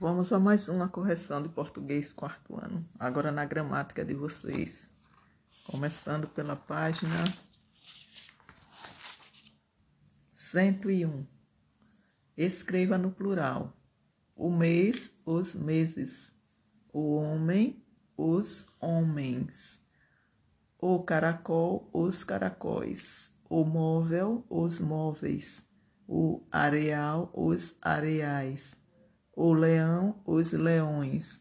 Vamos a mais uma correção de português quarto ano, agora na gramática de vocês. Começando pela página 101. Escreva no plural. O mês, os meses. O homem, os homens. O caracol, os caracóis. O móvel, os móveis. O areal, os areais o leão, os leões,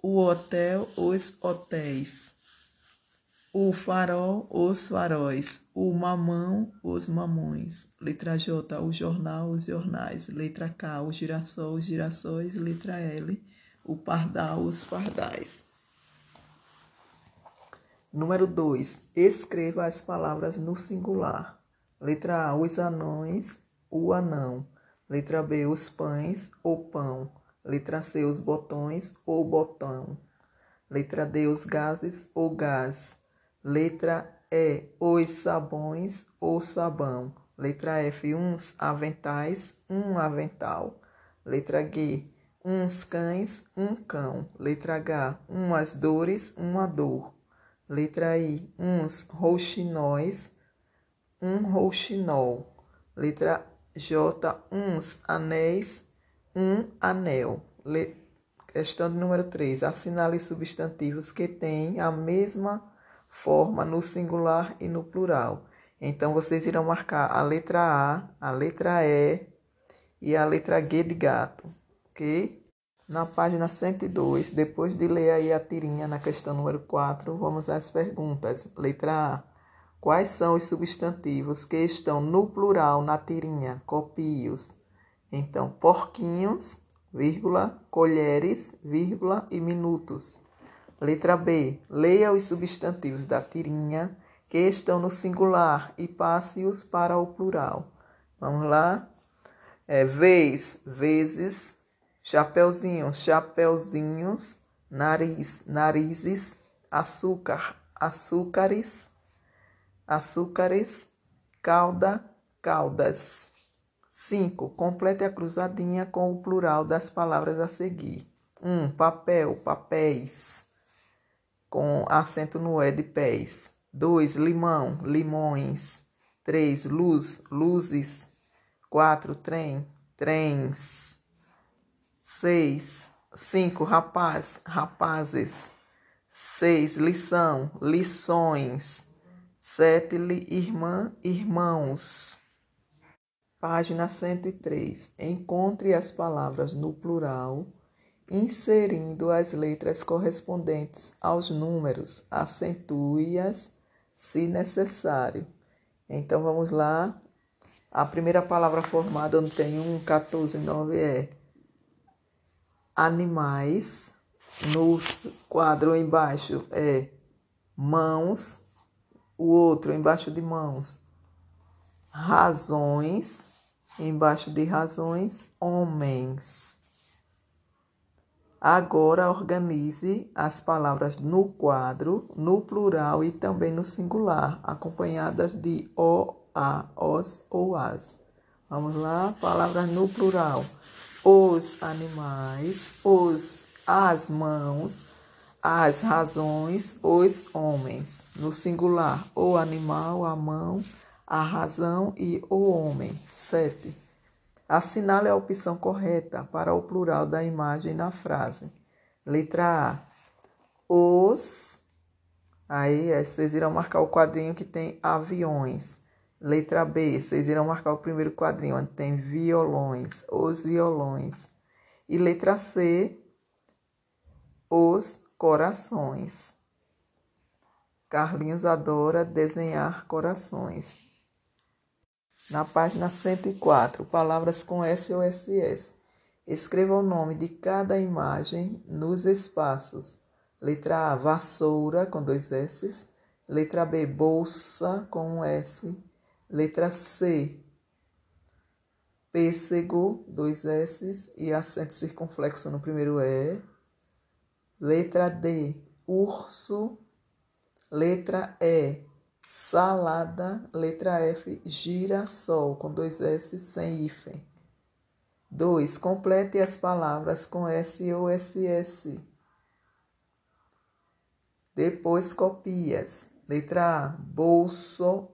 o hotel, os hotéis, o farol, os faróis, o mamão, os mamões. Letra J, o jornal, os jornais. Letra K, o girassol, os girassóis. Letra L, o pardal, os pardais. Número 2. Escreva as palavras no singular. Letra A, os anões, o anão. Letra B, os pães ou pão. Letra C, os botões ou botão. Letra D, os gases ou gás. Letra E, os sabões ou sabão. Letra F, uns aventais, um avental. Letra G, uns cães, um cão. Letra H, umas dores, uma dor. Letra I, uns rouxinóis, um rouxinol. Letra J, uns anéis, um anel. Le... Questão número 3. Assinale substantivos que têm a mesma forma no singular e no plural. Então, vocês irão marcar a letra A, a letra E e a letra G de gato, ok? Na página 102, depois de ler aí a tirinha na questão número 4, vamos às perguntas. Letra A. Quais são os substantivos que estão no plural na tirinha? Copie-os. Então, porquinhos, vírgula, colheres, vírgula e minutos. Letra B. Leia os substantivos da tirinha que estão no singular e passe-os para o plural. Vamos lá? É, vez, vezes, chapeuzinho, chapeuzinhos, nariz, narizes, açúcar, açúcares, açúcares, calda, caldas. 5. Complete a cruzadinha com o plural das palavras a seguir. 1. Um, papel, papéis, com acento no E de pés. 2. Limão, limões. 3. Luz, luzes. 4. Trem, trens. 6. 5. Rapaz, rapazes. 6. Lição, lições. Sete irmã, irmãos. Página 103. Encontre as palavras no plural, inserindo as letras correspondentes aos números. Acentue-as se necessário. Então vamos lá. A primeira palavra formada no tem 1, 14, 9 é animais. No quadro embaixo é mãos o outro embaixo de mãos, razões, embaixo de razões, homens. Agora organize as palavras no quadro, no plural e também no singular, acompanhadas de o, a, os ou as. Vamos lá, palavras no plural. Os animais, os, as mãos, as razões, os homens. No singular, o animal, a mão, a razão e o homem. 7. Assinale a opção correta para o plural da imagem na frase. Letra A. Os. Aí é, vocês irão marcar o quadrinho que tem aviões. Letra B. Vocês irão marcar o primeiro quadrinho onde tem violões. Os violões. E letra C. Os corações. Carlinhos adora desenhar corações. Na página 104, palavras com S ou SS. Escreva o nome de cada imagem nos espaços. Letra A, vassoura, com dois S. Letra B, bolsa, com um S. Letra C, pêssego, dois S e acento circunflexo no primeiro E. Letra D, urso. Letra E, salada. Letra F, girassol, com dois S sem hífen. 2. Complete as palavras com S ou SS. Depois copias. Letra A, bolso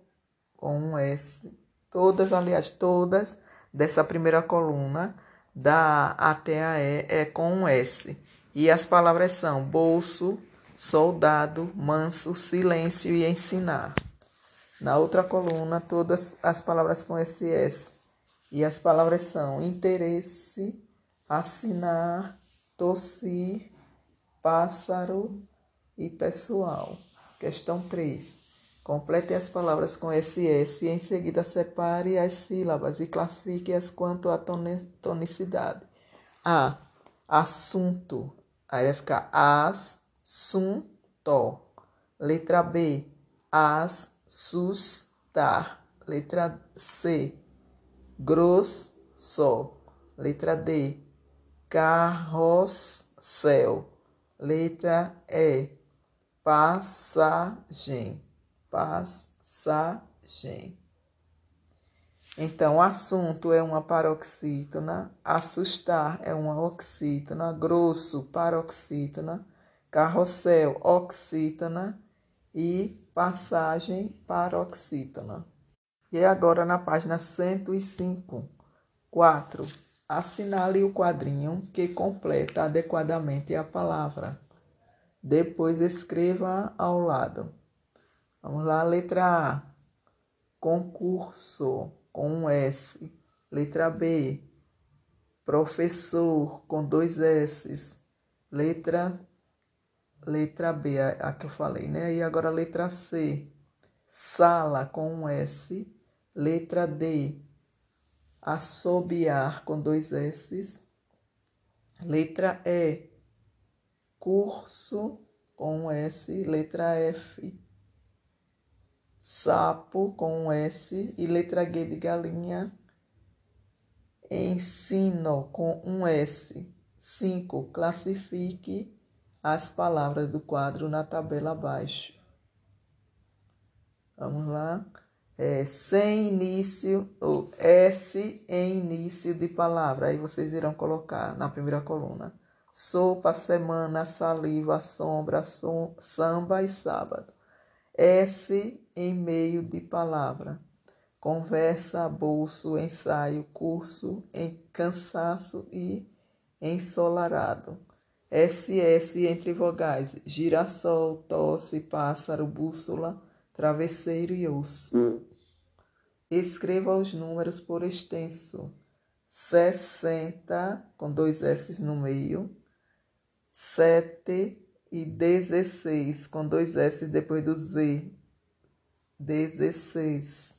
com um S. Todas, aliás, todas dessa primeira coluna, da A até a E, é com um S. E as palavras são bolso, soldado, manso, silêncio e ensinar. Na outra coluna, todas as palavras com SS. E as palavras são interesse, assinar, tossir, pássaro e pessoal. Questão 3. Complete as palavras com SS e em seguida separe as sílabas e classifique-as quanto à tonicidade. A. Assunto. Aí vai ficar as, sum, to. Letra B. As, sustar. Letra C. Grosso. Letra D. Carrossel. Letra E. Passagem. Passagem. Então, assunto é uma paroxítona, assustar é uma oxítona, grosso, paroxítona, carrossel, oxítona e passagem paroxítona. E agora na página 105, 4. Assinale o quadrinho que completa adequadamente a palavra. Depois escreva ao lado. Vamos lá, letra A. Concurso com um S. Letra B. Professor com dois S. Letra letra B, a, a que eu falei, né? E agora letra C. Sala com um S. Letra D. Assobiar com dois S. Letra E. Curso com um S. Letra F sapo com um S e letra G de galinha. Ensino com um S. 5. Classifique as palavras do quadro na tabela abaixo. Vamos lá. É, sem início, ou S em início de palavra. Aí vocês irão colocar na primeira coluna. Sopa, semana, saliva, sombra, som, samba e sábado. S em meio de palavra. Conversa, bolso, ensaio, curso, em cansaço e ensolarado. SS entre vogais. Girassol, tosse, pássaro, bússola, travesseiro e osso. Hum. Escreva os números por extenso. 60, com dois S no meio. 7 e 16, com dois S depois do Z. 16.